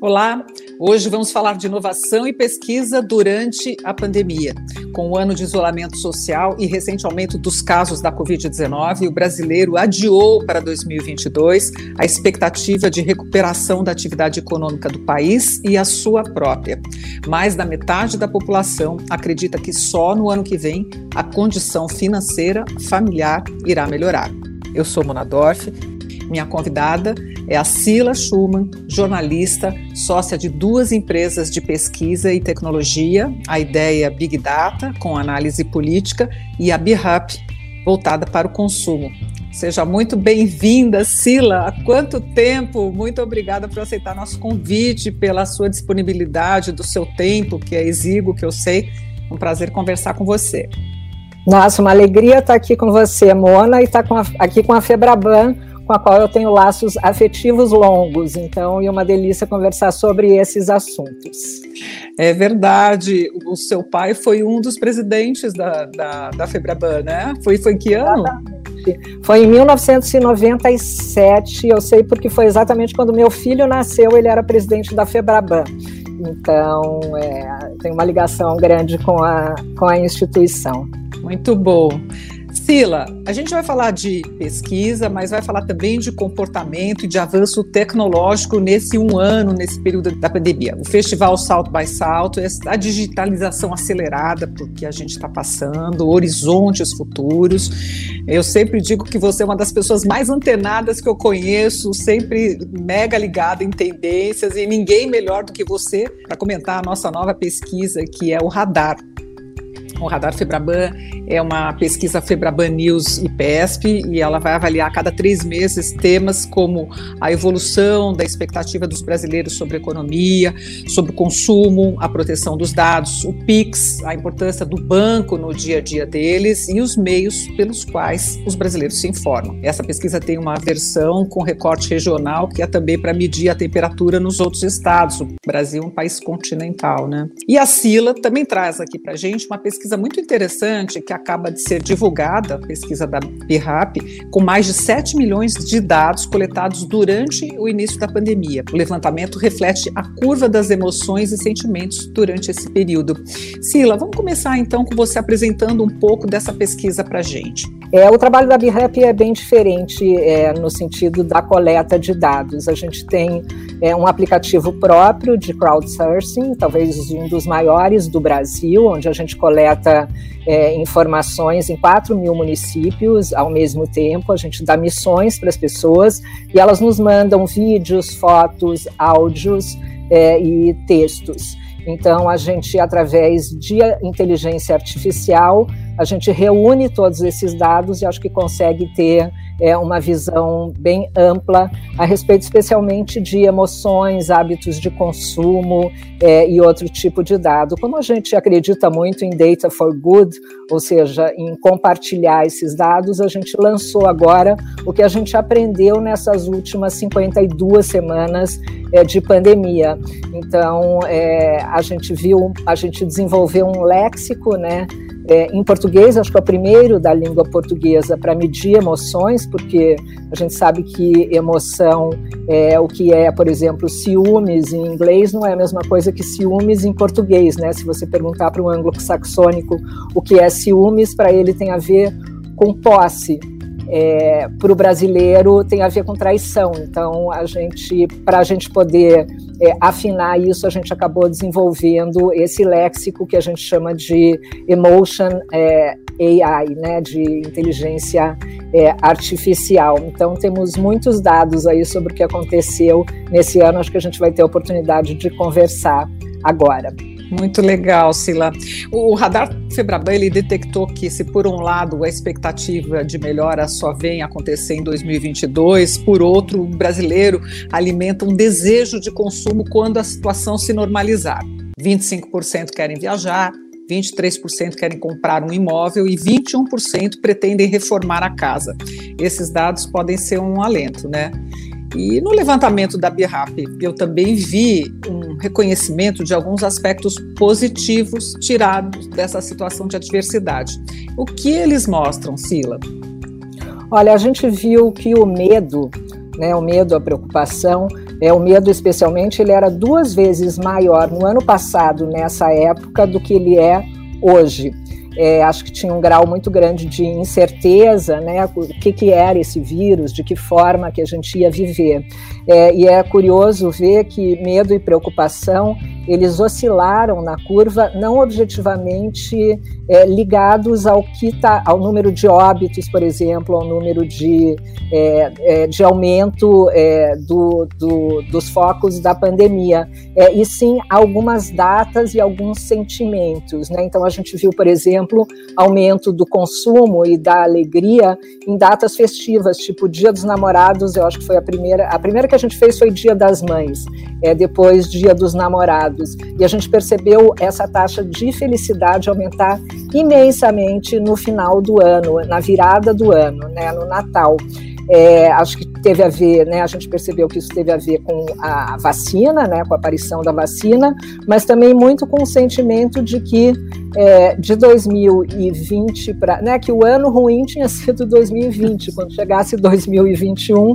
Olá, hoje vamos falar de inovação e pesquisa durante a pandemia. Com o ano de isolamento social e recente aumento dos casos da Covid-19, o brasileiro adiou para 2022 a expectativa de recuperação da atividade econômica do país e a sua própria. Mais da metade da população acredita que só no ano que vem a condição financeira familiar irá melhorar. Eu sou Mona Dorf minha convidada é a Sila Schumann, jornalista, sócia de duas empresas de pesquisa e tecnologia, a ideia Big Data, com análise política, e a BIRAP, voltada para o consumo. Seja muito bem-vinda, Sila. Há quanto tempo? Muito obrigada por aceitar nosso convite, pela sua disponibilidade, do seu tempo, que é exíguo, que eu sei. Um prazer conversar com você. Nossa, uma alegria estar aqui com você, Mona, e estar com a, aqui com a Febraban, com a qual eu tenho laços afetivos longos, então é uma delícia conversar sobre esses assuntos. É verdade, o seu pai foi um dos presidentes da, da, da Febraban, né? Foi, foi em que ano? Foi em 1997, eu sei porque foi exatamente quando meu filho nasceu, ele era presidente da Febraban. Então, é, tem uma ligação grande com a, com a instituição. Muito bom. Sila, a gente vai falar de pesquisa, mas vai falar também de comportamento e de avanço tecnológico nesse um ano, nesse período da pandemia. O festival Salto by Salto, a digitalização acelerada porque a gente está passando, horizontes futuros. Eu sempre digo que você é uma das pessoas mais antenadas que eu conheço, sempre mega ligada em tendências e ninguém melhor do que você para comentar a nossa nova pesquisa, que é o Radar. O Radar Febraban é uma pesquisa Febraban News e PESP e ela vai avaliar a cada três meses temas como a evolução da expectativa dos brasileiros sobre a economia, sobre o consumo, a proteção dos dados, o PIX, a importância do banco no dia a dia deles e os meios pelos quais os brasileiros se informam. Essa pesquisa tem uma versão com recorte regional que é também para medir a temperatura nos outros estados. O Brasil é um país continental, né? E a Sila também traz aqui para gente uma pesquisa pesquisa muito interessante que acaba de ser divulgada, a pesquisa da BIRAP, com mais de 7 milhões de dados coletados durante o início da pandemia. O levantamento reflete a curva das emoções e sentimentos durante esse período. Sila, vamos começar então com você apresentando um pouco dessa pesquisa para a gente. É, o trabalho da BIRAP é bem diferente é, no sentido da coleta de dados. A gente tem é, um aplicativo próprio de crowdsourcing, talvez um dos maiores do Brasil, onde a gente coleta é, informações em 4 mil municípios ao mesmo tempo. A gente dá missões para as pessoas e elas nos mandam vídeos, fotos, áudios é, e textos. Então, a gente, através de inteligência artificial, a gente reúne todos esses dados e acho que consegue ter é, uma visão bem ampla a respeito, especialmente de emoções, hábitos de consumo é, e outro tipo de dado. Como a gente acredita muito em data for good, ou seja, em compartilhar esses dados, a gente lançou agora o que a gente aprendeu nessas últimas 52 semanas é, de pandemia. Então, é, a gente viu, a gente desenvolveu um léxico, né? É, em português, acho que é o primeiro da língua portuguesa para medir emoções, porque a gente sabe que emoção é o que é, por exemplo, ciúmes em inglês não é a mesma coisa que ciúmes em português, né? Se você perguntar para um anglo-saxônico o que é ciúmes, para ele tem a ver com posse é, para o brasileiro tem a ver com traição. Então, a gente, para a gente poder é, afinar isso, a gente acabou desenvolvendo esse léxico que a gente chama de emotion é, AI, né, de inteligência é, artificial. Então, temos muitos dados aí sobre o que aconteceu nesse ano. Acho que a gente vai ter a oportunidade de conversar agora. Muito legal, Sila. O radar Febraban ele detectou que se por um lado a expectativa de melhora só vem acontecer em 2022, por outro, o brasileiro alimenta um desejo de consumo quando a situação se normalizar. 25% querem viajar, 23% querem comprar um imóvel e 21% pretendem reformar a casa. Esses dados podem ser um alento, né? E no levantamento da BIRAP, eu também vi um reconhecimento de alguns aspectos positivos tirados dessa situação de adversidade. O que eles mostram, Sila? Olha, a gente viu que o medo, né, o medo, a preocupação, é, o medo especialmente, ele era duas vezes maior no ano passado, nessa época, do que ele é hoje. É, acho que tinha um grau muito grande de incerteza, né? O que, que era esse vírus, de que forma que a gente ia viver. É, e é curioso ver que medo e preocupação eles oscilaram na curva, não objetivamente é, ligados ao que tá, ao número de óbitos, por exemplo, ao número de, é, é, de aumento é, do, do, dos focos da pandemia, é, e sim algumas datas e alguns sentimentos. Né? Então a gente viu, por exemplo, aumento do consumo e da alegria em datas festivas, tipo Dia dos Namorados. Eu acho que foi a primeira, a primeira que a gente fez foi Dia das Mães, é, depois Dia dos Namorados e a gente percebeu essa taxa de felicidade aumentar imensamente no final do ano, na virada do ano, né, no Natal. É, acho que teve a ver, né, a gente percebeu que isso teve a ver com a vacina, né, com a aparição da vacina, mas também muito com o sentimento de que é, de 2020 para, né, que o ano ruim tinha sido 2020, quando chegasse 2021,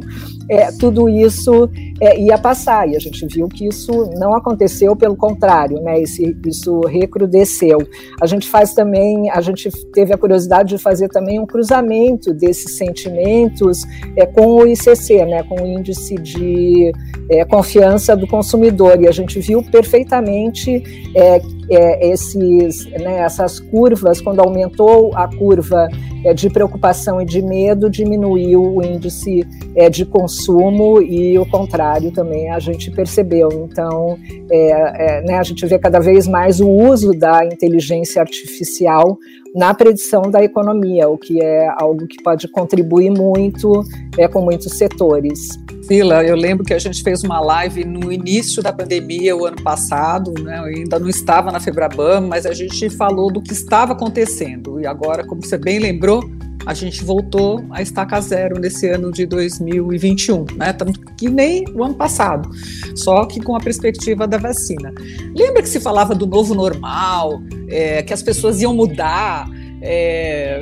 é, tudo isso é, ia passar, e a gente viu que isso não aconteceu, pelo contrário, né, esse, isso recrudesceu. A gente faz também, a gente teve a curiosidade de fazer também um cruzamento desses sentimentos é, com o ICC, né, com o índice de é, confiança do consumidor, e a gente viu perfeitamente é, é, esses, né, essas curvas, quando aumentou a curva é, de preocupação e de medo, diminuiu o índice é, de consumo e o contrário também a gente percebeu. Então, é, é, né, a gente vê cada vez mais o uso da inteligência artificial na predição da economia, o que é algo que pode contribuir muito é, com muitos setores. Sila, eu lembro que a gente fez uma live no início da pandemia, o ano passado, né? Eu ainda não estava na Febraban, mas a gente falou do que estava acontecendo. E agora, como você bem lembrou, a gente voltou a estaca zero nesse ano de 2021, né? Tanto que nem o ano passado, só que com a perspectiva da vacina. Lembra que se falava do novo normal, é, que as pessoas iam mudar? É,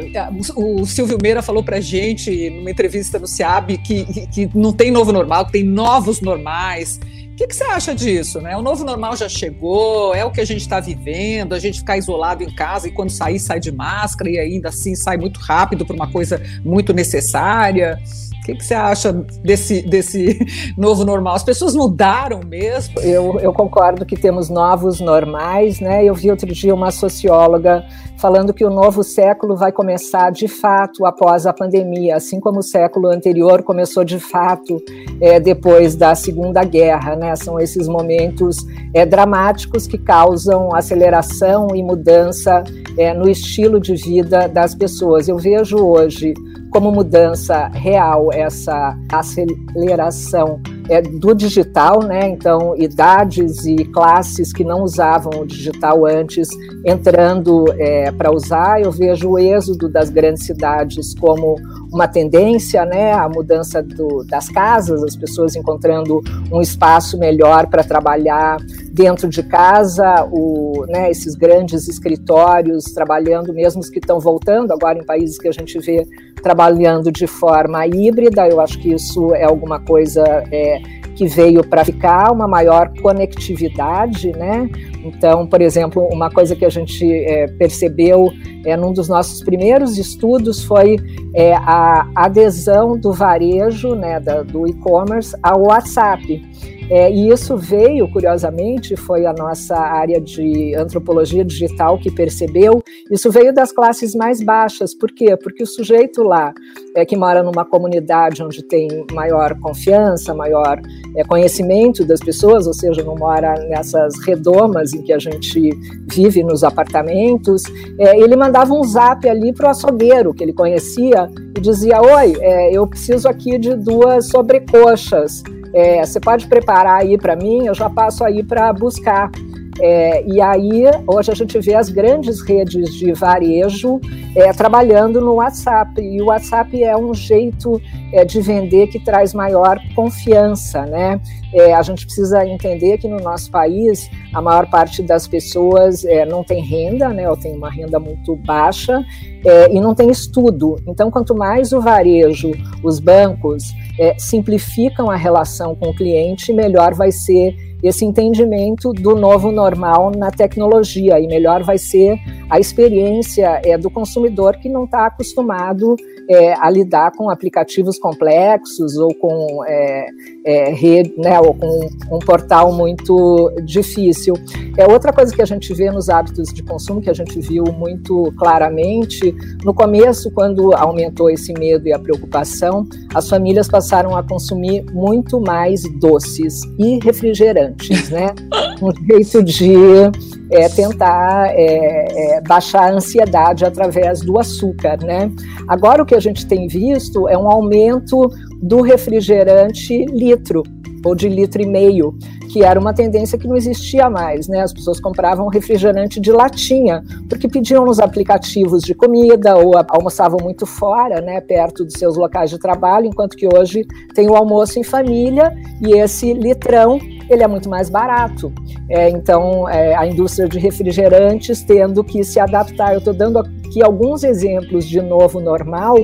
o Silvio Meira falou para gente numa entrevista no SEAB que, que não tem novo normal, que tem novos normais. O que, que, você acha disso? Né? O novo normal já chegou, é o que a gente está vivendo, a gente ficar isolado em casa e quando sair, sai de máscara e ainda assim sai muito rápido para uma coisa muito necessária. O que, que, você acha desse, desse novo normal? As pessoas mudaram mesmo? Eu, eu concordo que temos novos normais, né? Eu vi outro dia uma socióloga falando que o novo século vai começar de fato após a pandemia, assim como o século anterior começou de fato é, depois da Segunda Guerra, né? São esses momentos é, dramáticos que causam aceleração e mudança é, no estilo de vida das pessoas. Eu vejo hoje como mudança real essa aceleração é, do digital, né? Então, idades e classes que não usavam o digital antes entrando é, para usar. Eu vejo o êxodo das grandes cidades como uma tendência, né? A mudança do, das casas, as pessoas encontrando um espaço melhor para trabalhar dentro de casa, o, né, esses grandes escritórios trabalhando, mesmo os que estão voltando agora em países que a gente vê trabalhando de forma híbrida. Eu acho que isso é alguma coisa é, que veio para ficar, uma maior conectividade, né? Então, por exemplo, uma coisa que a gente é, percebeu é, num dos nossos primeiros estudos foi é, a adesão do varejo, né, da, do e-commerce ao WhatsApp. É, e isso veio, curiosamente, foi a nossa área de antropologia digital que percebeu, isso veio das classes mais baixas. Por quê? Porque o sujeito lá, é, que mora numa comunidade onde tem maior confiança, maior é, conhecimento das pessoas, ou seja, não mora nessas redomas em que a gente vive nos apartamentos, é, ele mandava um zap ali para o açougueiro que ele conhecia e dizia: Oi, é, eu preciso aqui de duas sobrecoxas. É, você pode preparar aí para mim, eu já passo aí para buscar. É, e aí, hoje a gente vê as grandes redes de varejo é, trabalhando no WhatsApp. E o WhatsApp é um jeito é, de vender que traz maior confiança, né? É, a gente precisa entender que no nosso país a maior parte das pessoas é, não tem renda, né? Ou tem uma renda muito baixa é, e não tem estudo. Então, quanto mais o varejo, os bancos é, simplificam a relação com o cliente, melhor vai ser esse entendimento do novo normal na tecnologia e melhor vai ser a experiência é, do consumidor que não está acostumado é, a lidar com aplicativos complexos ou com é, é, rede, né, ou com um portal muito difícil. É outra coisa que a gente vê nos hábitos de consumo que a gente viu muito claramente no começo, quando aumentou esse medo e a preocupação, as famílias passaram a consumir muito mais doces e refrigerantes, né? Um jeito de é, tentar é, é, baixar a ansiedade através do açúcar, né? Agora o que a gente tem visto é um aumento do refrigerante litro ou de litro e meio, que era uma tendência que não existia mais, né? As pessoas compravam refrigerante de latinha, porque pediam nos aplicativos de comida ou almoçavam muito fora, né, perto dos seus locais de trabalho, enquanto que hoje tem o almoço em família e esse litrão ele é muito mais barato. É, então, é, a indústria de refrigerantes tendo que se adaptar. Eu estou dando aqui alguns exemplos de novo normal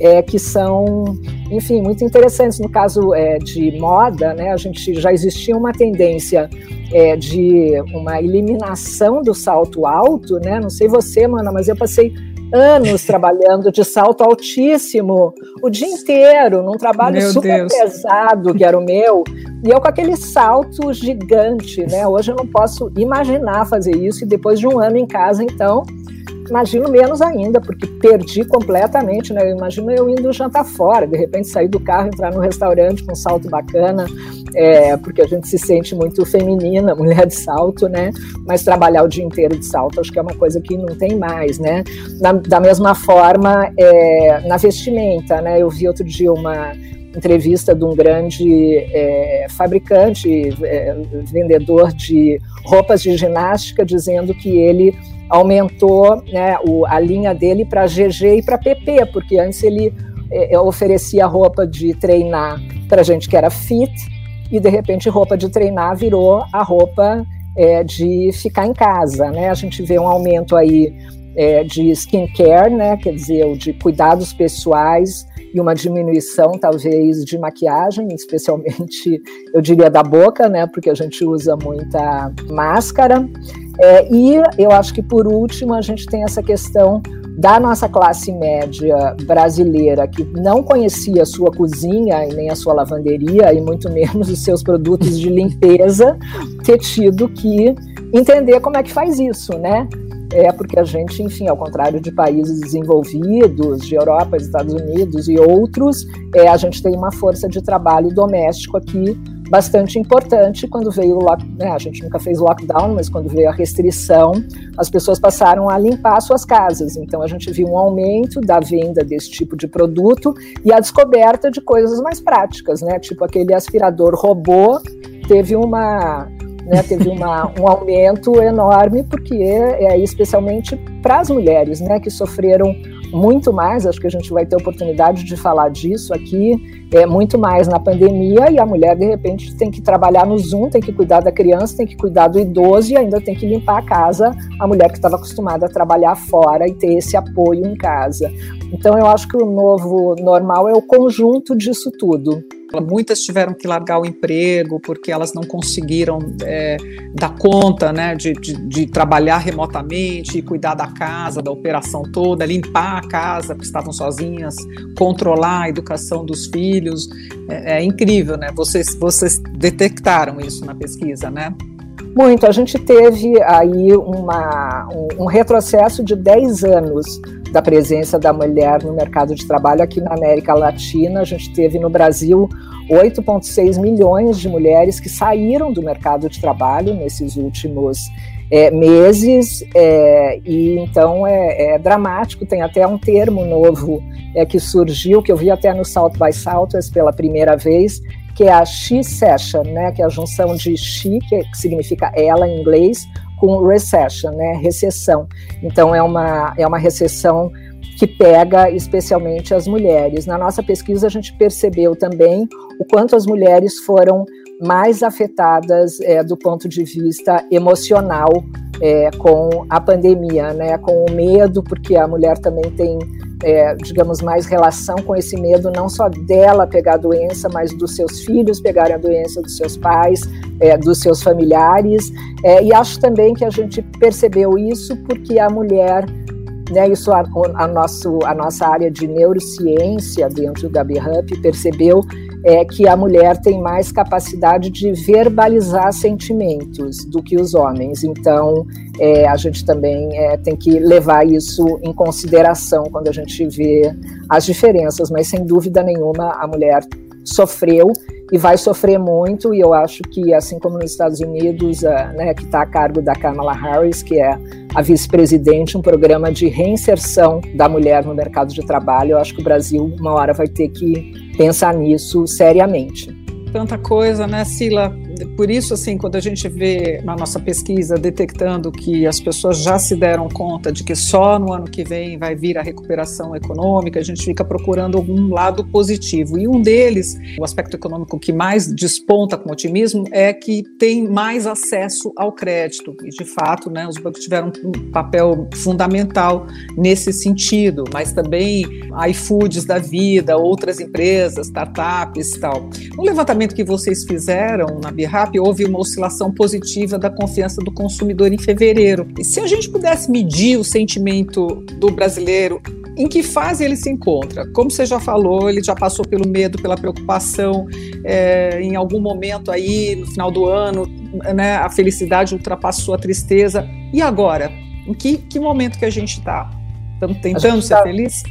é, que são, enfim, muito interessantes. No caso é, de moda, né, a gente já existia uma tendência é, de uma eliminação do salto alto, né? Não sei você, mana, mas eu passei anos trabalhando de salto altíssimo o dia inteiro, num trabalho meu super Deus. pesado que era o meu, e eu com aquele salto gigante, né? Hoje eu não posso imaginar fazer isso, e depois de um ano em casa, então, imagino menos ainda, porque perdi completamente, né? Eu imagino eu indo jantar fora, de repente sair do carro, entrar no restaurante com um salto bacana, é, porque a gente se sente muito feminina, mulher de salto, né? Mas trabalhar o dia inteiro de salto, acho que é uma coisa que não tem mais, né? Na, da mesma forma, é, na vestimenta, né? Eu vi outro dia uma entrevista de um grande é, fabricante, é, vendedor de roupas de ginástica, dizendo que ele aumentou né, o, a linha dele para GG e para PP, porque antes ele é, é, oferecia roupa de treinar para gente que era fit, e de repente roupa de treinar virou a roupa é, de ficar em casa. Né? A gente vê um aumento aí é, de skincare, né? quer dizer, de cuidados pessoais e uma diminuição, talvez, de maquiagem, especialmente, eu diria, da boca, né? porque a gente usa muita máscara. É, e eu acho que, por último, a gente tem essa questão da nossa classe média brasileira, que não conhecia a sua cozinha e nem a sua lavanderia, e muito menos os seus produtos de limpeza, ter tido que entender como é que faz isso, né? É porque a gente, enfim, ao contrário de países desenvolvidos, de Europa, Estados Unidos e outros, é, a gente tem uma força de trabalho doméstico aqui bastante importante quando veio o né, a gente nunca fez lockdown, mas quando veio a restrição, as pessoas passaram a limpar suas casas. Então a gente viu um aumento da venda desse tipo de produto e a descoberta de coisas mais práticas, né? Tipo aquele aspirador robô teve uma né, teve uma, um aumento enorme, porque é, especialmente para as mulheres né, que sofreram muito mais, acho que a gente vai ter oportunidade de falar disso aqui, é muito mais na pandemia, e a mulher, de repente, tem que trabalhar no Zoom, tem que cuidar da criança, tem que cuidar do idoso e ainda tem que limpar a casa, a mulher que estava acostumada a trabalhar fora e ter esse apoio em casa. Então, eu acho que o novo normal é o conjunto disso tudo. Muitas tiveram que largar o emprego porque elas não conseguiram é, dar conta né, de, de, de, trabalhar remotamente, cuidar da casa, da operação toda, limpar a casa porque estavam sozinhas, controlar a educação dos filhos. É, é incrível, né? Vocês, vocês detectaram isso na pesquisa, né? Muito. A gente teve aí uma, um, um retrocesso de 10 anos da presença da mulher no mercado de trabalho aqui na América Latina. A gente teve no Brasil 8,6 milhões de mulheres que saíram do mercado de trabalho nesses últimos é, meses, é, e então é, é, dramático. Tem até um termo novo é, que surgiu, que eu vi até no South by Southwest pela primeira vez, que é a She Session, né, que é a junção de she, que significa ela em inglês, com recession, né, recessão. Então é uma, é uma recessão que pega especialmente as mulheres. Na nossa pesquisa a gente percebeu também o quanto as mulheres foram mais afetadas é, do ponto de vista emocional é, com a pandemia, né, com o medo, porque a mulher também tem é, digamos, mais relação com esse medo, não só dela pegar a doença, mas dos seus filhos pegarem a doença, dos seus pais, é, dos seus familiares. É, e acho também que a gente percebeu isso porque a mulher né, isso a, a, nosso, a nossa área de neurociência dentro da BHUP percebeu é, que a mulher tem mais capacidade de verbalizar sentimentos do que os homens. Então, é, a gente também é, tem que levar isso em consideração quando a gente vê as diferenças, mas sem dúvida nenhuma a mulher sofreu e vai sofrer muito, e eu acho que, assim como nos Estados Unidos, uh, né, que está a cargo da Kamala Harris, que é a vice-presidente, um programa de reinserção da mulher no mercado de trabalho, eu acho que o Brasil, uma hora, vai ter que pensar nisso seriamente. Tanta coisa, né, Sila? Por isso, assim, quando a gente vê na nossa pesquisa detectando que as pessoas já se deram conta de que só no ano que vem vai vir a recuperação econômica, a gente fica procurando algum lado positivo. E um deles, o aspecto econômico que mais desponta com otimismo, é que tem mais acesso ao crédito. E, de fato, né, os bancos tiveram um papel fundamental nesse sentido, mas também iFoods da vida, outras empresas, startups e tal. Um levantamento que vocês fizeram na BIRAP, houve uma oscilação positiva da confiança do consumidor em fevereiro. E se a gente pudesse medir o sentimento do brasileiro em que fase ele se encontra? Como você já falou, ele já passou pelo medo, pela preocupação, é, em algum momento aí, no final do ano, né, a felicidade ultrapassou a tristeza. E agora? Em que, que momento que a gente está? Estamos tentando ser tá... feliz?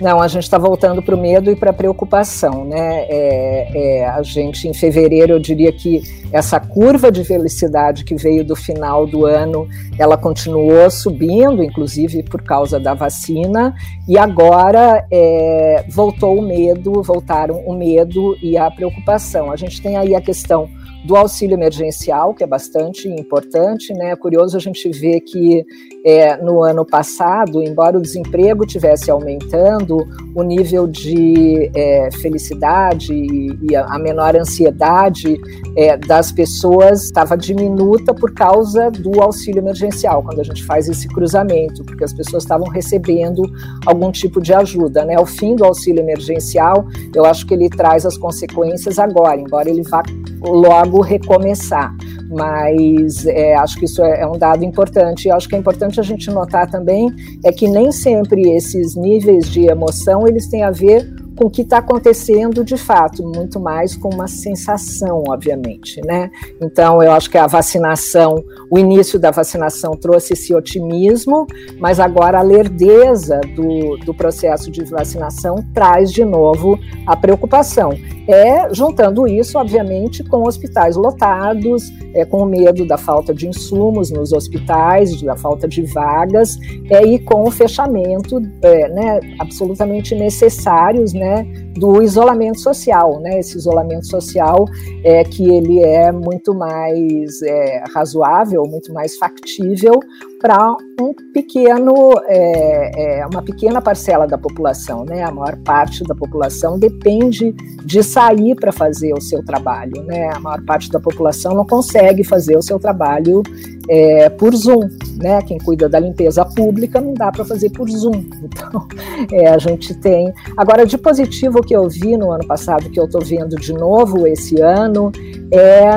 Não, a gente está voltando para o medo e para a preocupação, né? É, é, a gente, em fevereiro, eu diria que essa curva de felicidade que veio do final do ano, ela continuou subindo, inclusive por causa da vacina, e agora é, voltou o medo, voltaram o medo e a preocupação. A gente tem aí a questão do auxílio emergencial, que é bastante importante. Né? É curioso a gente ver que é, no ano passado, embora o desemprego tivesse aumentando, o nível de é, felicidade e a menor ansiedade é, das pessoas estava diminuta por causa do auxílio emergencial, quando a gente faz esse cruzamento, porque as pessoas estavam recebendo algum tipo de ajuda. Né? O fim do auxílio emergencial, eu acho que ele traz as consequências agora, embora ele vá logo recomeçar. Mas é, acho que isso é, é um dado importante. E acho que é importante a gente notar também é que nem sempre esses níveis de emoção eles têm a ver com o que está acontecendo de fato, muito mais com uma sensação, obviamente, né? Então, eu acho que a vacinação, o início da vacinação trouxe esse otimismo, mas agora a lerdeza do, do processo de vacinação traz de novo a preocupação. É juntando isso, obviamente, com hospitais lotados, é, com o medo da falta de insumos nos hospitais, da falta de vagas, é, e com o fechamento é, né, absolutamente necessários né, do isolamento social, né, esse isolamento social é que ele é muito mais é, razoável, muito mais factível para um pequeno, é, é, uma pequena parcela da população, né? A maior parte da população depende de sair para fazer o seu trabalho, né? A maior parte da população não consegue fazer o seu trabalho é, por Zoom, né? Quem cuida da limpeza pública não dá para fazer por Zoom. Então, é, a gente tem. Agora, de positivo que eu vi no ano passado, que eu estou vendo de novo esse ano, é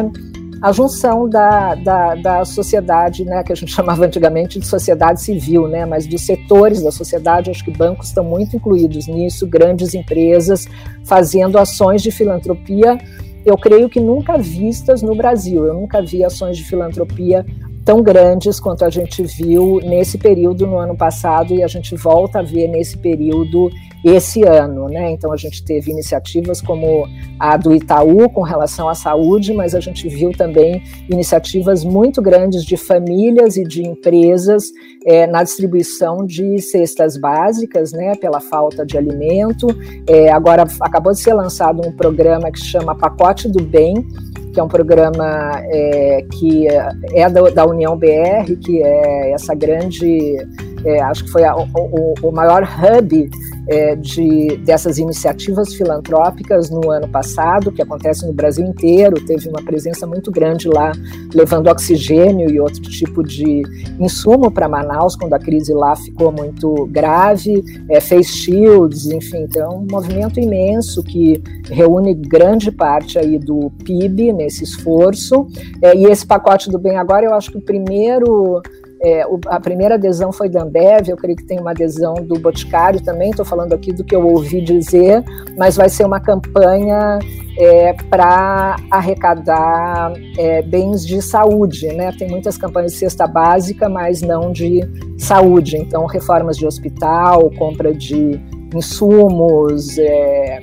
a junção da, da, da, sociedade, né, que a gente chamava antigamente de sociedade civil, né, mas dos setores da sociedade, acho que bancos estão muito incluídos nisso, grandes empresas fazendo ações de filantropia, eu creio que nunca vistas no Brasil. Eu nunca vi ações de filantropia tão grandes quanto a gente viu nesse período no ano passado e a gente volta a ver nesse período esse ano, né? Então a gente teve iniciativas como a do Itaú com relação à saúde, mas a gente viu também iniciativas muito grandes de famílias e de empresas é, na distribuição de cestas básicas, né? Pela falta de alimento. É, agora acabou de ser lançado um programa que chama Pacote do Bem, que é um programa é, que é da, da, União BR, que é essa grande, é, acho que foi a, o, o, maior hub é, de, dessas iniciativas filantrópicas no ano passado, que acontece no Brasil inteiro, teve uma presença muito grande lá, levando oxigênio e outro tipo de insumo para Manaus, quando a crise lá ficou muito grave, é, fez shields, enfim, então um movimento imenso que reúne grande parte aí do PIB nesse esforço, é, e esse pacote do bem agora, eu acho que o primeiro é, o, a primeira adesão foi da Ambev, eu creio que tem uma adesão do Boticário também, estou falando aqui do que eu ouvi dizer, mas vai ser uma campanha é, para arrecadar é, bens de saúde. Né? Tem muitas campanhas de cesta básica, mas não de saúde. Então, reformas de hospital, compra de insumos, é,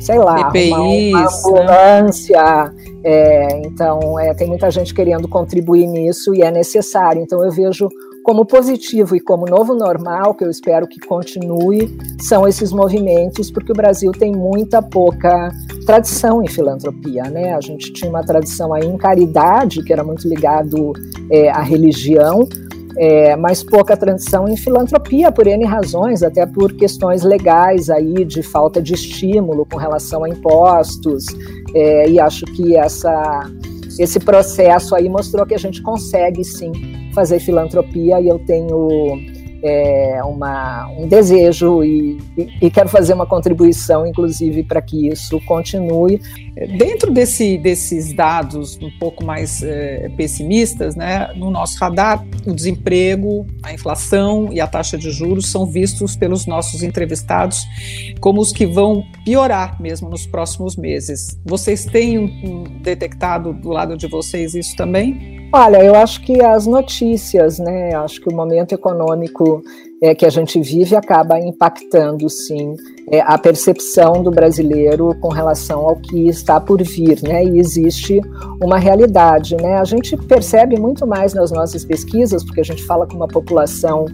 sei lá, EPIs, uma, uma ambulância. Né? É, então, é, tem muita gente querendo contribuir nisso e é necessário. Então, eu vejo como positivo e como novo normal, que eu espero que continue, são esses movimentos, porque o Brasil tem muita pouca tradição em filantropia, né? A gente tinha uma tradição aí em caridade, que era muito ligado é, à religião, é, mas pouca tradição em filantropia por N razões, até por questões legais aí de falta de estímulo com relação a impostos, é, e acho que essa, esse processo aí mostrou que a gente consegue sim fazer filantropia e eu tenho é, uma, um desejo e, e, e, quero fazer uma contribuição, inclusive, para que isso continue. Dentro desse, desses dados um pouco mais é, pessimistas, né, no nosso radar, o desemprego, a inflação e a taxa de juros são vistos pelos nossos entrevistados como os que vão piorar mesmo nos próximos meses. Vocês têm um, um, detectado do lado de vocês isso também? Olha, eu acho que as notícias, né? Acho que o momento econômico é, que a gente vive acaba impactando, sim, é, a percepção do brasileiro com relação ao que está por vir, né? E existe uma realidade, né? A gente percebe muito mais nas nossas pesquisas, porque a gente fala com uma população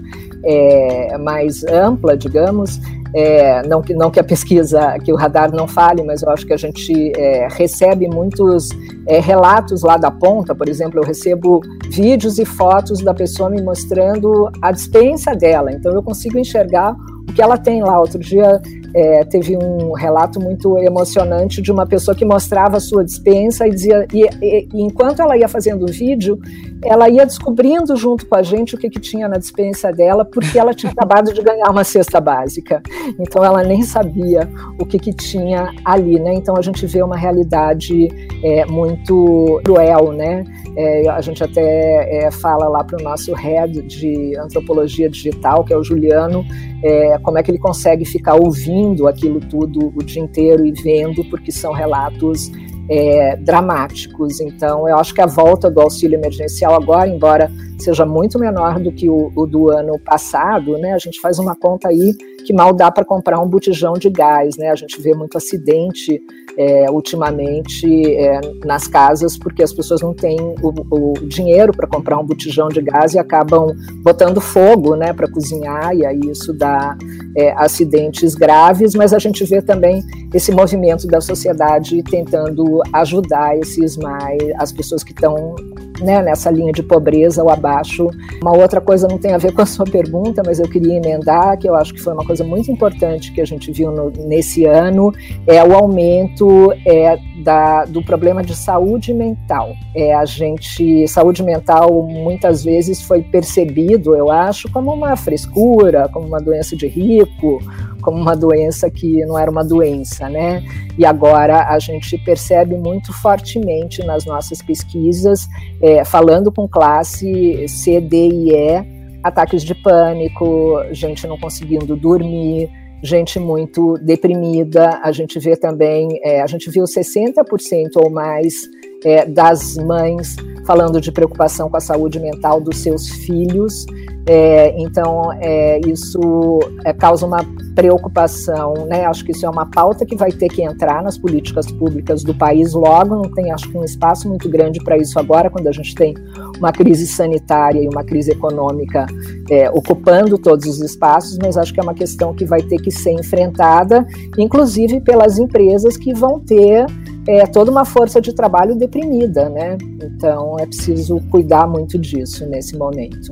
é, mais ampla, digamos, é, não, que, não que a pesquisa, que o radar não fale, mas eu acho que a gente é, recebe muitos é, relatos lá da ponta, por exemplo, eu recebo vídeos e fotos da pessoa me mostrando a dispensa dela, então eu consigo enxergar o que ela tem lá. Outro dia é, teve um relato muito emocionante de uma pessoa que mostrava a sua dispensa e dizia, e, e, enquanto ela ia fazendo o vídeo, ela ia descobrindo junto com a gente o que, que tinha na dispensa dela, porque ela tinha acabado de ganhar uma cesta básica. Então ela nem sabia o que, que tinha ali, né? Então a gente vê uma realidade é, muito cruel, né? É, a gente até é, fala lá para o nosso head de antropologia digital, que é o Juliano, é, como é que ele consegue ficar ouvindo aquilo tudo o dia inteiro e vendo, porque são relatos é, dramáticos. Então, eu acho que a volta do auxílio emergencial agora, embora seja muito menor do que o, o do ano passado, né, a gente faz uma conta aí que mal dá para comprar um botijão de gás, né? A gente vê muito acidente é, ultimamente é, nas casas porque as pessoas não têm o, o dinheiro para comprar um botijão de gás e acabam botando fogo, né, para cozinhar e aí isso dá é, acidentes graves. Mas a gente vê também esse movimento da sociedade tentando ajudar esses mais as pessoas que estão né, nessa linha de pobreza ou abaixo. Uma outra coisa não tem a ver com a sua pergunta, mas eu queria emendar, que eu acho que foi uma coisa muito importante que a gente viu no, nesse ano, é o aumento é, da, do problema de saúde mental. É, a gente, saúde mental muitas vezes foi percebido, eu acho, como uma frescura, como uma doença de rico, como uma doença que não era uma doença, né? E agora a gente percebe muito fortemente nas nossas pesquisas, é, falando com classe C, D e E, ataques de pânico, gente não conseguindo dormir, gente muito deprimida. A gente vê também, é, a gente viu 60% ou mais é, das mães falando de preocupação com a saúde mental dos seus filhos. É, então, é, isso é, causa uma preocupação, né? Acho que isso é uma pauta que vai ter que entrar nas políticas públicas do país logo. Não tem, acho que, um espaço muito grande para isso agora, quando a gente tem uma crise sanitária e uma crise econômica é, ocupando todos os espaços, mas acho que é uma questão que vai ter que ser enfrentada, inclusive pelas empresas que vão ter é, toda uma força de trabalho deprimida, né? Então, é preciso cuidar muito disso nesse momento.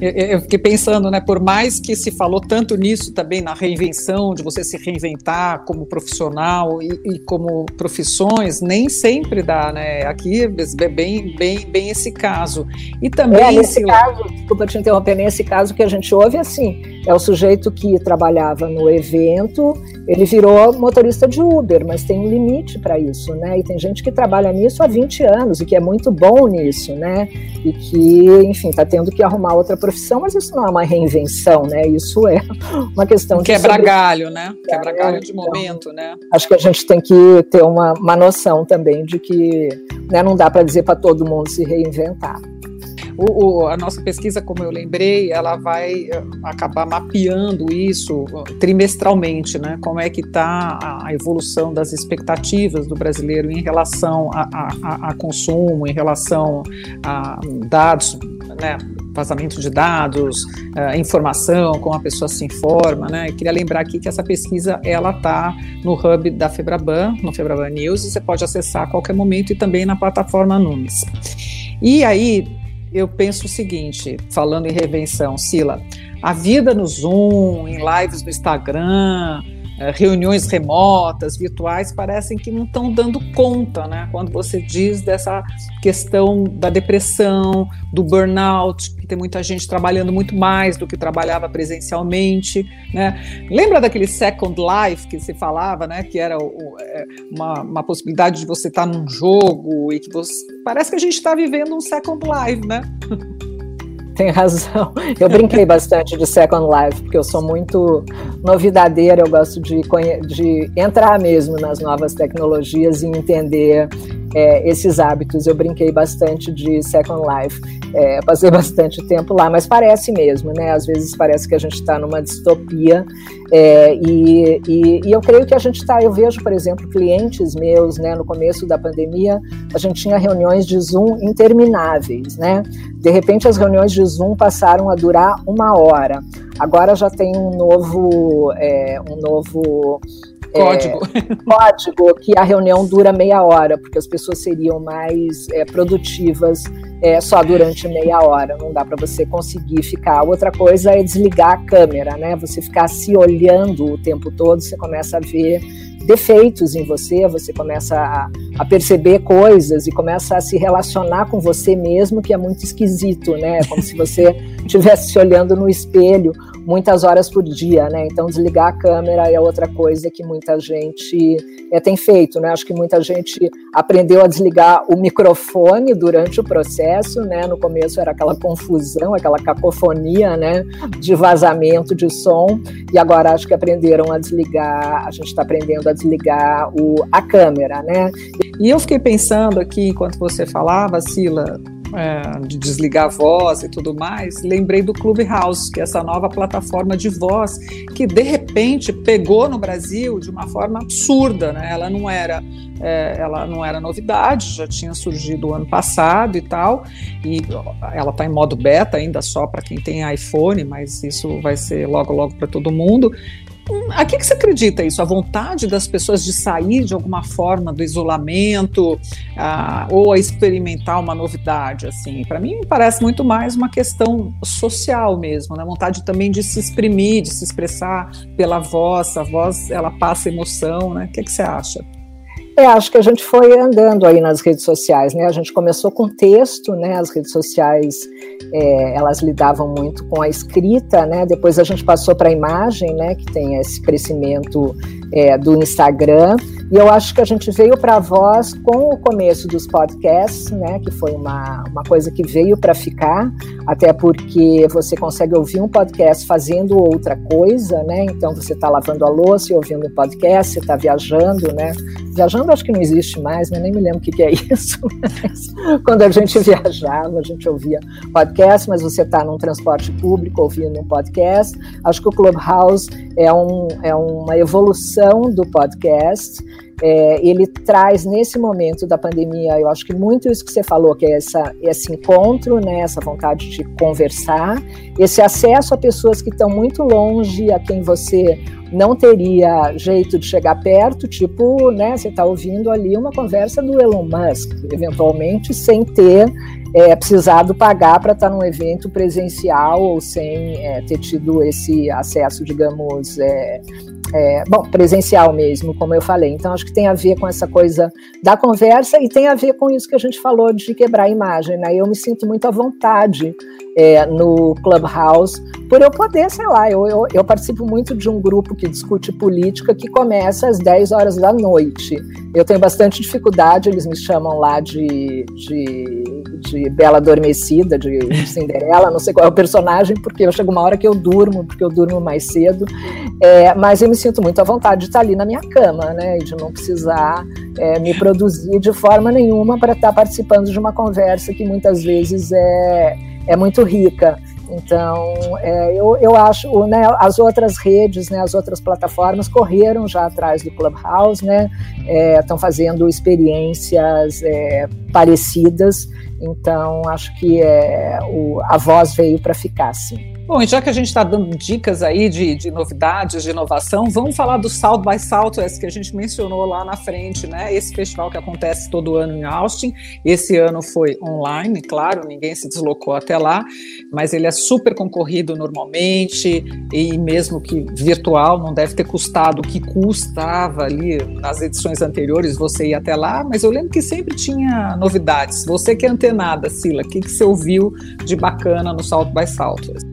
Eu, fiquei pensando, né, por mais que se falou tanto nisso também, na reinvenção, de você se reinventar como profissional e, e como profissões, nem sempre dá, né? Aqui é bem, bem, bem esse caso. E também. É, nesse caso, desculpa te interromper, nesse caso que a gente ouve, assim, é o sujeito que trabalhava no evento, ele virou motorista de Uber, mas tem um limite para isso, né? E tem gente que trabalha nisso há 20 anos e que é muito bom nisso, né? E que, enfim, está tendo que arrumar outra profissão, mas isso não é uma reinvenção, né? Isso é uma questão de. Quebra-galho, né? Quebra-galho de momento, né? Acho que a gente tem que ter uma, uma noção também de que né, não dá para dizer para todo mundo se reinventar. O, o, a nossa pesquisa, como eu lembrei, ela vai eh, acabar mapeando isso trimestralmente, né? Como é que está a, a, evolução das expectativas do brasileiro em relação a, a, a consumo, em relação a dados, né? Vazamento de dados, uh, informação, como a pessoa se informa, né? Eu queria lembrar aqui que essa pesquisa ela está no hub da Febraban, no Febraban News, e você pode acessar a qualquer momento e também na plataforma Nunes. E aí eu penso o seguinte, falando em revenção, Sila, a vida no Zoom, em lives no Instagram, reuniões remotas, virtuais, parecem que não estão dando conta, né? Quando você diz dessa questão da depressão, do burnout, que tem muita gente trabalhando muito mais do que trabalhava presencialmente, né? Lembra daquele Second Life que se falava, né? Que era o, é, uma, uma, possibilidade de você estar num jogo e que você... Parece que a gente está vivendo um Second Life, né? tem razão. Eu brinquei bastante de Second Life, porque eu sou muito novidadeira, eu gosto de, de entrar mesmo nas novas tecnologias e entender é, esses hábitos. Eu brinquei bastante de Second Life, é, passei bastante tempo lá, mas parece mesmo, né? Às vezes parece que a gente está numa distopia é, e, e, e, eu creio que a gente está. Eu vejo, por exemplo, clientes meus, né? No começo da pandemia, a gente tinha reuniões de Zoom intermináveis, né? De repente, as reuniões de Zoom passaram a durar uma hora. Agora já tem um novo, é, um novo Código. É, código que a reunião dura meia hora, porque as pessoas seriam mais é, produtivas é, só durante meia hora. Não dá para você conseguir ficar. Outra coisa é desligar a câmera, né? Você ficar se olhando o tempo todo, você começa a ver defeitos em você, você começa a, a, perceber coisas e começa a se relacionar com você mesmo, que é muito esquisito, né? Como se você estivesse se olhando no espelho muitas horas por dia, né? Então desligar a câmera é outra coisa que muita gente é, tem feito, né? Acho que muita gente aprendeu a desligar o microfone durante o processo, né? No começo era aquela confusão, aquela cacofonia, né? De vazamento de som e agora acho que aprenderam a desligar, a gente está aprendendo a desligar o, a câmera, né? E eu fiquei pensando aqui enquanto você falava, Sila, é, de desligar a voz e tudo mais, lembrei do Clubhouse, que é essa nova plataforma de voz que de repente pegou no Brasil de uma forma absurda, né? Ela não era é, ela não era novidade, já tinha surgido ano passado e tal, e ela está em modo beta ainda só para quem tem iPhone, mas isso vai ser logo logo para todo mundo. A que, que você acredita isso? A vontade das pessoas de sair de alguma forma do isolamento ah, ou a experimentar uma novidade? Assim, para mim parece muito mais uma questão social mesmo, né? Vontade também de se exprimir, de se expressar pela voz. A voz ela passa emoção, né? O que, que você acha? É, acho que a gente foi andando aí nas redes sociais, né? A gente começou com texto, né? As redes sociais é, elas lidavam muito com a escrita, né? Depois a gente passou para a imagem, né? Que tem esse crescimento é, do Instagram. E eu acho que a gente veio para a voz com o começo dos podcasts, né? Que foi uma, uma coisa que veio para ficar, até porque você consegue ouvir um podcast fazendo outra coisa, né? Então você está lavando a louça e ouvindo um podcast, você está viajando, né? Viajando acho que não existe mais, né? Nem me lembro o que, que é isso. quando a gente viajava, a gente ouvia podcast, mas você está num transporte público ouvindo um podcast. Acho que o Clubhouse é, um, é uma evolução do podcast. É, ele traz nesse momento da pandemia, eu acho que muito isso que você falou, que é essa, esse encontro, né, essa vontade de conversar, esse acesso a pessoas que estão muito longe, a quem você não teria jeito de chegar perto, tipo, né, você está ouvindo ali uma conversa do Elon Musk, eventualmente sem ter é, precisado pagar para estar num evento presencial ou sem é, ter tido esse acesso, digamos, é, é, bom, presencial mesmo, como eu falei. Então, acho que tem a ver com essa coisa da conversa e tem a ver com isso que a gente falou de quebrar a imagem. Né? Eu me sinto muito à vontade é, no Clubhouse por eu poder, sei lá, eu, eu, eu, participo muito de um grupo que discute política que começa às 10 horas da noite. Eu tenho bastante dificuldade, eles me chamam lá de, de, de Bela Adormecida, de, de Cinderela, não sei qual é o personagem, porque eu chego uma hora que eu durmo, porque eu durmo mais cedo, é, mas eu me sinto muito à vontade de estar ali na minha cama, né, e de não precisar é, me produzir de forma nenhuma para estar participando de uma conversa que muitas vezes é, é muito rica. Então, é, eu, eu acho, né, as outras redes, né, as outras plataformas correram já atrás do Clubhouse, né, estão é, fazendo experiências é, parecidas. Então, acho que é, o, a voz veio para ficar, sim. Bom, e já que a gente está dando dicas aí de, de, novidades, de inovação, vamos falar do South by Southwest, que a gente mencionou lá na frente, né? Esse festival que acontece todo ano em Austin. Esse ano foi online, claro, ninguém se deslocou até lá, mas ele é super concorrido normalmente, e mesmo que virtual, não deve ter custado o que custava ali nas edições anteriores você ir até lá, mas eu lembro que sempre tinha novidades. Você que é antenada, Sila, o que, que você ouviu de bacana no South by Southwest?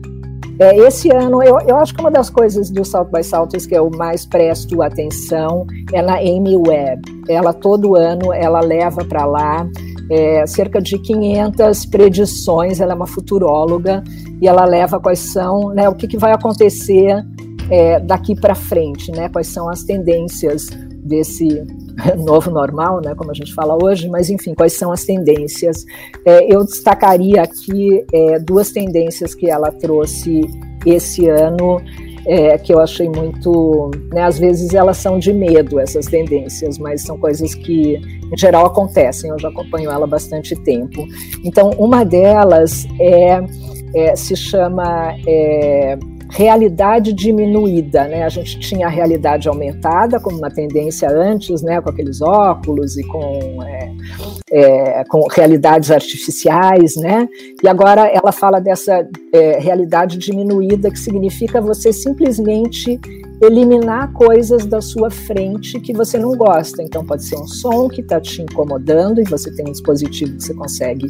É, esse ano, eu, eu acho que uma das coisas do South by Southwest que eu mais presto atenção é na Amy Webb. Ela, todo ano, ela leva para lá é, cerca de 500 predições, ela é uma futuróloga, e ela leva quais são, né, o que, que vai acontecer é, daqui para frente, né, quais são as tendências desse novo normal, né, como a gente fala hoje, mas enfim, quais são as tendências? É, eu destacaria aqui é, duas tendências que ela trouxe esse ano, é, que eu achei muito. Né, às vezes elas são de medo, essas tendências, mas são coisas que, em geral, acontecem. Eu já acompanho ela há bastante tempo. Então, uma delas é, é se chama é, realidade diminuída, né? A gente tinha a realidade aumentada como uma tendência antes, né? Com aqueles óculos e com, é, é, com realidades artificiais, né? E agora ela fala dessa é, realidade diminuída que significa você simplesmente eliminar coisas da sua frente que você não gosta. Então, pode ser um som que está te incomodando e você tem um dispositivo que você consegue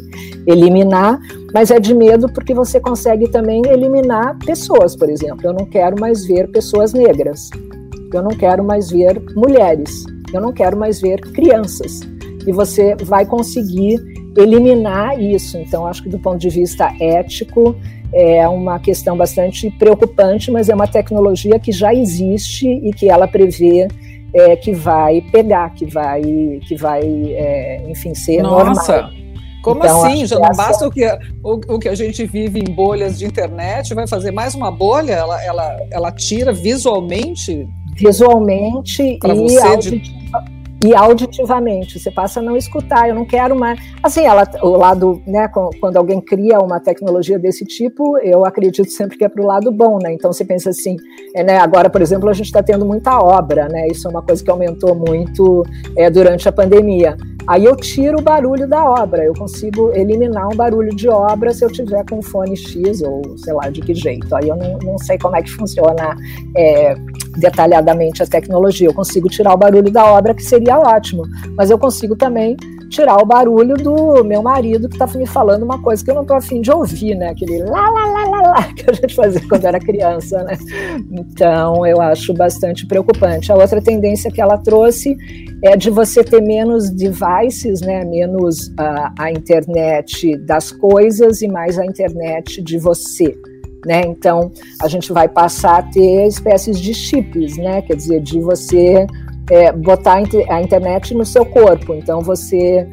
eliminar, mas é de medo porque você consegue também eliminar pessoas, por exemplo. Eu não quero mais ver pessoas negras, eu não quero mais ver mulheres, eu não quero mais ver crianças. E você vai conseguir eliminar isso. Então, acho que do ponto de vista ético, é uma questão bastante preocupante, mas é uma tecnologia que já existe e que ela prevê é, que vai pegar, que vai, que vai é, enfim, ser Nossa. normal. Como então, assim? Já não essa... basta o que, o, o, que a gente vive em bolhas de internet, vai fazer mais uma bolha? Ela, ela, ela tira visualmente? Visualmente e auditivamente e auditivamente, você passa a não escutar, eu não quero mais. Assim, ela, o lado, né, quando alguém cria uma tecnologia desse tipo, eu acredito sempre que é para o lado bom, né? Então você pensa assim, é, né, agora, por exemplo, a gente está tendo muita obra, né? Isso é uma coisa que aumentou muito é, durante a pandemia. Aí eu tiro o barulho da obra, eu consigo eliminar um barulho de obra se eu tiver com fone X ou sei lá de que jeito. Aí eu não, não sei como é que funciona é, detalhadamente a tecnologia. Eu consigo tirar o barulho da obra, que seria ótimo, mas eu consigo também tirar o barulho do meu marido que está me falando uma coisa que eu não estou afim de ouvir, né? Aquele lá, lá, lá, lá, lá que a gente fazia quando era criança, né? Então, eu acho bastante preocupante. A outra tendência que ela trouxe é de você ter menos devices, né? Menos uh, a internet das coisas e mais a internet de você. Né? Então, a gente vai passar a ter espécies de chips, né? Quer dizer, de você é, botar a internet no seu corpo. Então você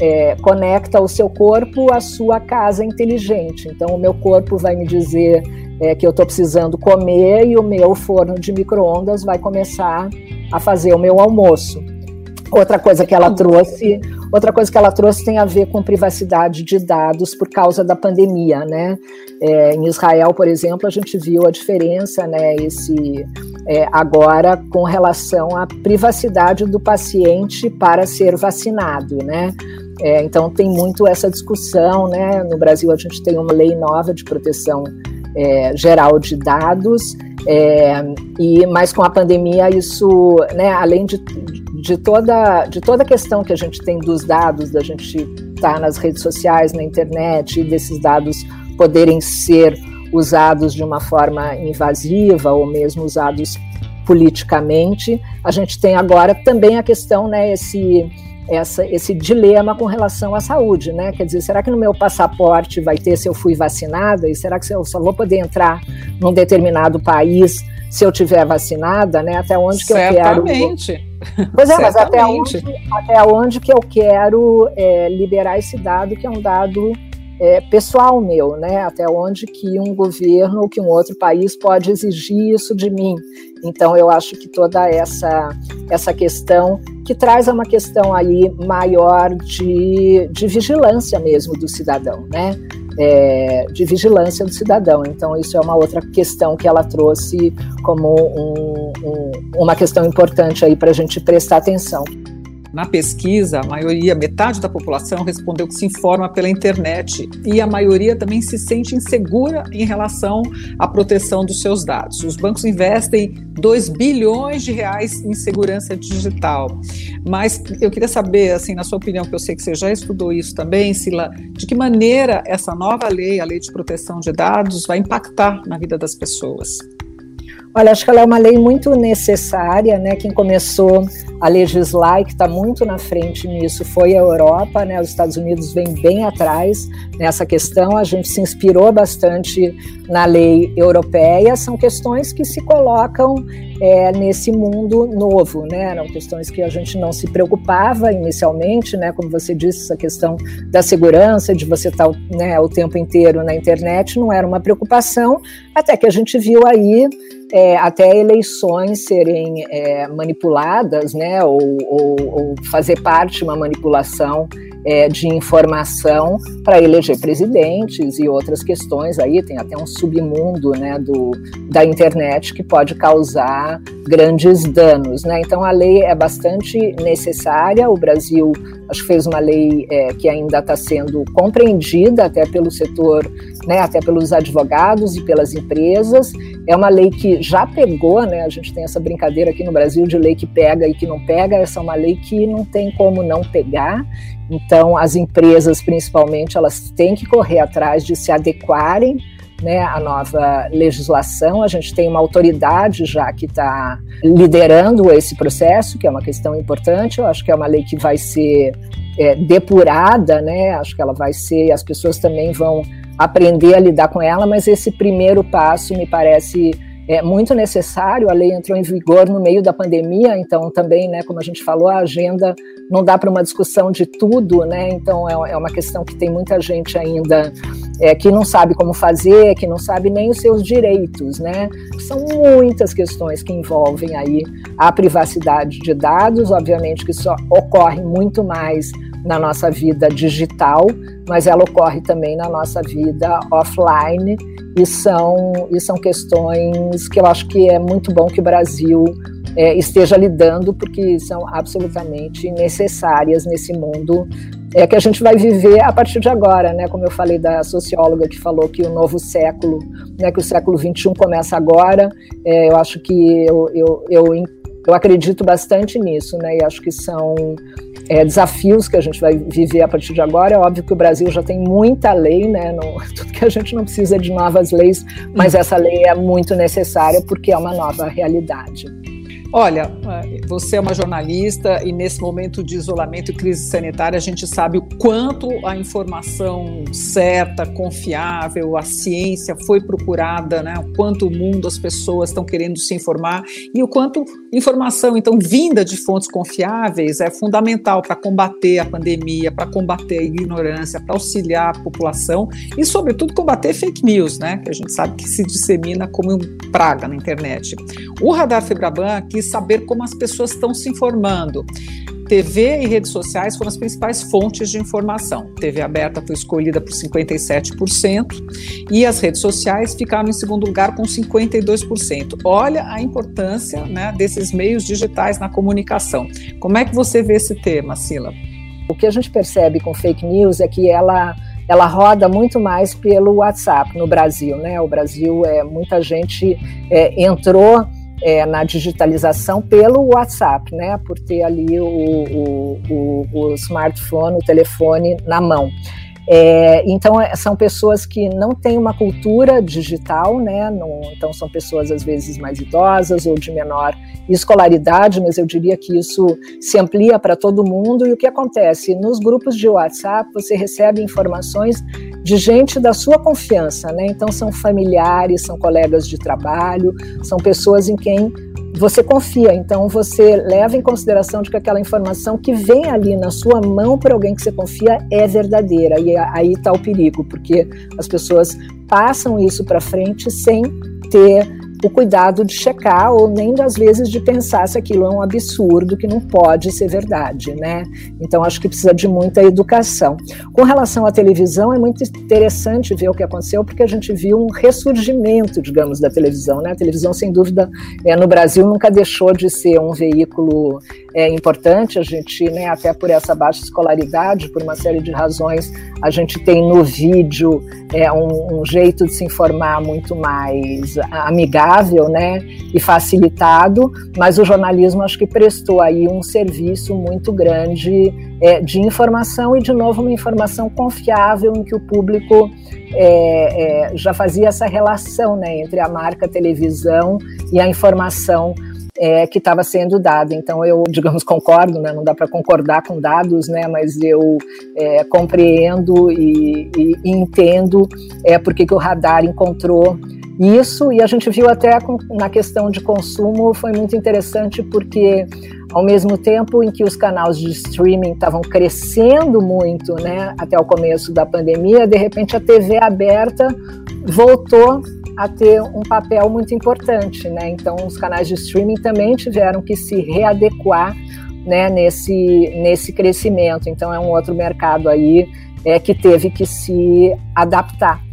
é, conecta o seu corpo à sua casa inteligente. Então o meu corpo vai me dizer é, que eu estou precisando comer e o meu forno de micro-ondas vai começar a fazer o meu almoço. Outra coisa que ela trouxe, outra coisa que ela trouxe tem a ver com privacidade de dados por causa da pandemia, né? É, em Israel, por exemplo, a gente viu a diferença, né? Esse é, agora com relação à privacidade do paciente para ser vacinado, né? É, então tem muito essa discussão, né? No Brasil a gente tem uma lei nova de proteção é, geral de dados, é, e mas com a pandemia isso, né? Além de, de toda de toda a questão que a gente tem dos dados, da gente estar tá nas redes sociais, na internet, e desses dados poderem ser usados de uma forma invasiva ou mesmo usados politicamente, a gente tem agora também a questão, né? Esse essa, esse dilema com relação à saúde, né? Quer dizer, será que no meu passaporte vai ter se eu fui vacinada? E será que eu só vou poder entrar num determinado país se eu tiver vacinada, né? Até onde que eu quero. Pois é, mas até onde, até onde que eu quero é, liberar esse dado, que é um dado é, pessoal meu, né? Até onde que um governo ou que um outro país pode exigir isso de mim. Então eu acho que toda essa essa questão que traz uma questão aí maior de, de vigilância mesmo do cidadão, né? É, de vigilância do cidadão. Então, isso é uma outra questão que ela trouxe como um, um, uma questão importante aí para a gente prestar atenção. Na pesquisa, a maioria, metade da população respondeu que se informa pela internet e a maioria também se sente insegura em relação à proteção dos seus dados. Os bancos investem 2 bilhões de reais em segurança digital. Mas eu queria saber, assim, na sua opinião, que eu sei que você já estudou isso também, Sila, de que maneira essa nova lei, a lei de proteção de dados, vai impactar na vida das pessoas? Olha, acho que ela é uma lei muito necessária, né? Quem começou a legislar e que está muito na frente nisso foi a Europa, né? Os Estados Unidos vem bem atrás nessa questão. A gente se inspirou bastante na lei europeia. São questões que se colocam é, nesse mundo novo, né? Eram questões que a gente não se preocupava inicialmente, né? Como você disse, essa questão da segurança, de você estar tá, né, o tempo inteiro na internet, não era uma preocupação, até que a gente viu aí é, até eleições serem é, manipuladas, né, ou, ou, ou, fazer parte de uma manipulação é, de informação para eleger presidentes e outras questões aí, tem até um submundo né, do, da internet que pode causar grandes danos. Né? Então a lei é bastante necessária, o Brasil acho que fez uma lei é, que ainda está sendo compreendida até pelo setor, né, até pelos advogados e pelas empresas. É uma lei que já pegou, né, a gente tem essa brincadeira aqui no Brasil de lei que pega e que não pega, essa é uma lei que não tem como não pegar. Então, as empresas, principalmente, elas têm que correr atrás de se adequarem né, a nova legislação. A gente tem uma autoridade já que está liderando esse processo, que é uma questão importante. Eu acho que é uma lei que vai ser é, depurada, né? Acho que ela vai ser, as pessoas também vão aprender a lidar com ela, mas esse primeiro passo me parece é muito necessário. A lei entrou em vigor no meio da pandemia, então também, né, como a gente falou, a agenda não dá para uma discussão de tudo, né? Então é, é uma questão que tem muita gente ainda é, que não sabe como fazer, que não sabe nem os seus direitos, né? São muitas questões que envolvem aí a privacidade de dados, obviamente que isso ocorre muito mais na nossa vida digital, mas ela ocorre também na nossa vida offline e são, e são questões que eu acho que é muito bom que o Brasil é, esteja lidando, porque são absolutamente necessárias nesse mundo é, que a gente vai viver a partir de agora, né? Como eu falei da socióloga que falou que o novo século, né, que o século XXI começa agora, é, eu acho que eu, eu, eu, eu acredito bastante nisso, né? E acho que são é, desafios que a gente vai viver a partir de agora. É óbvio que o Brasil já tem muita lei, né? Não, tudo que a gente não precisa de novas leis, mas hum. essa lei é muito necessária porque é uma nova realidade. Olha, você é uma jornalista e nesse momento de isolamento e crise sanitária a gente sabe o quanto a informação certa, confiável, a ciência foi procurada, né? O quanto o mundo, as pessoas estão querendo se informar e o quanto informação, então, vinda de fontes confiáveis é fundamental para combater a pandemia, para combater a ignorância, para auxiliar a população e, sobretudo, combater fake news, né? Que a gente sabe que se dissemina como praga na internet. O Radar Febraban quis saber como as pessoas estão se informando. TV e redes sociais foram as principais fontes de informação. TV aberta foi escolhida por 57% e as redes sociais ficaram em segundo lugar com 52%. Olha a importância né, desses meios digitais na comunicação. Como é que você vê esse tema, Sila? O que a gente percebe com fake news é que ela ela roda muito mais pelo WhatsApp no Brasil, né? O Brasil é muita gente é, entrou é, na digitalização pelo WhatsApp, né? Por ter ali o, o, o, o smartphone, o telefone na mão. É, então, é, são pessoas que não têm uma cultura digital, né? Não, então, são pessoas às vezes mais idosas ou de menor escolaridade, mas eu diria que isso se amplia para todo mundo. E o que acontece? Nos grupos de WhatsApp, você recebe informações de gente da sua confiança, né? Então, são familiares, são colegas de trabalho, são pessoas em quem você confia, então você leva em consideração de que aquela informação que vem ali na sua mão por alguém que você confia é verdadeira. E aí está o perigo, porque as pessoas passam isso para frente sem ter o cuidado de checar ou nem às vezes de pensar se aquilo é um absurdo que não pode ser verdade, né? Então acho que precisa de muita educação. Com relação à televisão é muito interessante ver o que aconteceu porque a gente viu um ressurgimento, digamos, da televisão, né? A televisão sem dúvida é, no Brasil nunca deixou de ser um veículo é, importante. A gente, né, até por essa baixa escolaridade, por uma série de razões, a gente tem no vídeo é, um, um jeito de se informar muito mais amigável né, e facilitado, mas o jornalismo acho que prestou aí um serviço muito grande é, de informação e, de novo, uma informação confiável em que o público é, é, já fazia essa relação né, entre a marca televisão e a informação é, que estava sendo dada. Então eu, digamos, concordo, né? não dá para concordar com dados, né? mas eu é, compreendo e, e, entendo é, porque que o radar encontrou isso, e a gente viu até com, na questão de consumo, foi muito interessante porque ao mesmo tempo em que os canais de streaming estavam crescendo muito, né, até o começo da pandemia, de repente a TV aberta voltou a ter um papel muito importante, né? Então os canais de streaming também tiveram que se readequar, né, nesse nesse crescimento. Então é um outro mercado aí é, que teve que se adaptar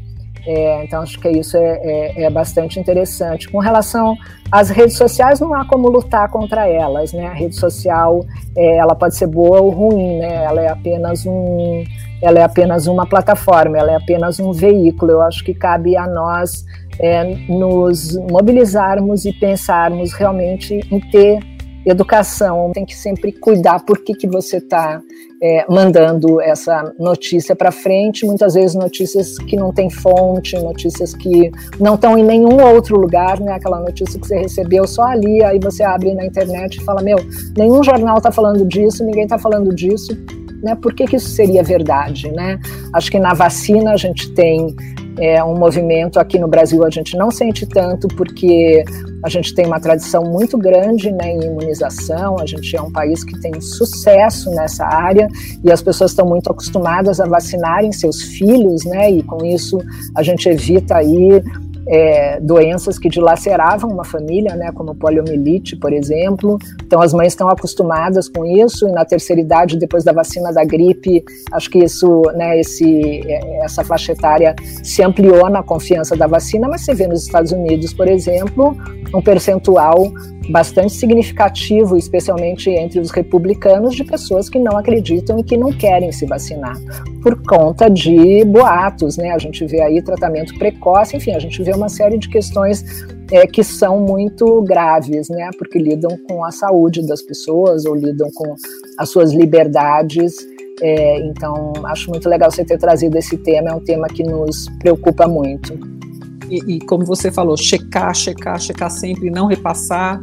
é, então, acho que isso é, é, é, bastante interessante. Com relação às redes sociais, não há como lutar contra elas. Né? A rede social é, ela pode ser boa ou ruim, né? ela, é apenas um, ela é apenas uma plataforma, ela é apenas um veículo. Eu acho que cabe a nós é, nos mobilizarmos e pensarmos realmente em ter educação, tem que sempre cuidar por que, que você está é, mandando essa notícia para frente, muitas vezes notícias que não têm fonte, notícias que não estão em nenhum outro lugar, né? Aquela notícia que você recebeu só ali, aí você abre na internet e fala, meu, nenhum jornal está falando disso, ninguém está falando disso, né? Por que, que isso seria verdade, né? Acho que na vacina a gente tem é um movimento aqui no Brasil a gente não sente tanto porque a gente tem uma tradição muito grande né, em imunização, a gente é um país que tem sucesso nessa área e as pessoas estão muito acostumadas a vacinarem seus filhos, né? E com isso a gente evita aí é, doenças que dilaceravam uma família, né, como poliomielite, por exemplo. Então, as mães estão acostumadas com isso, e na terceira idade, depois da vacina da gripe, acho que isso, né, esse, é, essa faixa etária se ampliou na confiança da vacina, mas você vê nos Estados Unidos, por exemplo, um percentual bastante significativo, especialmente entre os republicanos, de pessoas que não acreditam e que não querem se vacinar, por conta de boatos, né? A gente vê aí tratamento precoce, enfim, a gente vê uma série de questões é, que são muito graves, né? Porque lidam com a saúde das pessoas ou lidam com as suas liberdades. É, então, acho muito legal você ter trazido esse tema, é um tema que nos preocupa muito e, e, como você falou, checar, checar, checar sempre, não repassar.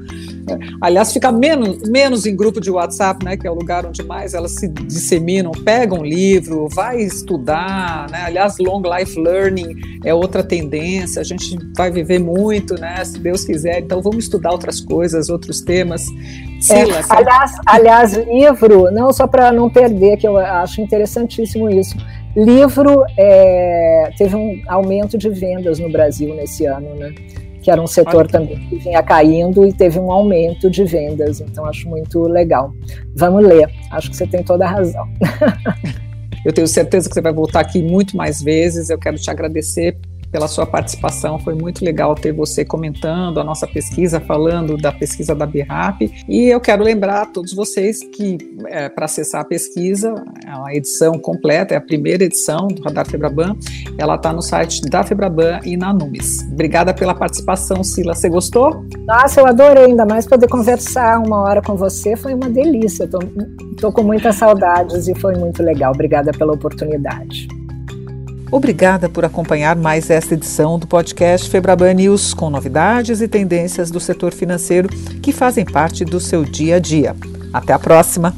É, aliás, fica menos, menos em grupo de WhatsApp, né, que é o lugar onde mais elas se disseminam. Pega um livro, vai estudar. Né? Aliás, long life learning é outra tendência. A gente vai viver muito, né, se Deus quiser. Então, vamos estudar outras coisas, outros temas. Sila, é, aliás, aliás, livro, não só para não perder, que eu acho interessantíssimo isso Livro é, teve um aumento de vendas no Brasil nesse ano, né? Que era um setor também que vinha caindo e teve um aumento de vendas. Então, acho muito legal. Vamos ler. Acho que você tem toda a razão. Eu tenho certeza que você vai voltar aqui muito mais vezes. Eu quero te agradecer pela sua participação. Foi muito legal ter você comentando a nossa pesquisa, falando da pesquisa da BRAP. E eu quero lembrar a todos vocês que, é, para acessar a pesquisa, a edição completa, é a primeira edição do Radar Febraban, ela está no site da Febraban e na Numes. Obrigada pela participação, Sila. Você gostou? Nossa, eu adorei, ainda mais poder conversar uma hora com você. Foi uma delícia. Estou com muitas saudades e foi muito legal. Obrigada pela oportunidade. Obrigada por acompanhar mais esta edição do podcast Febraban News, com novidades e tendências do setor financeiro que fazem parte do seu dia a dia. Até a próxima!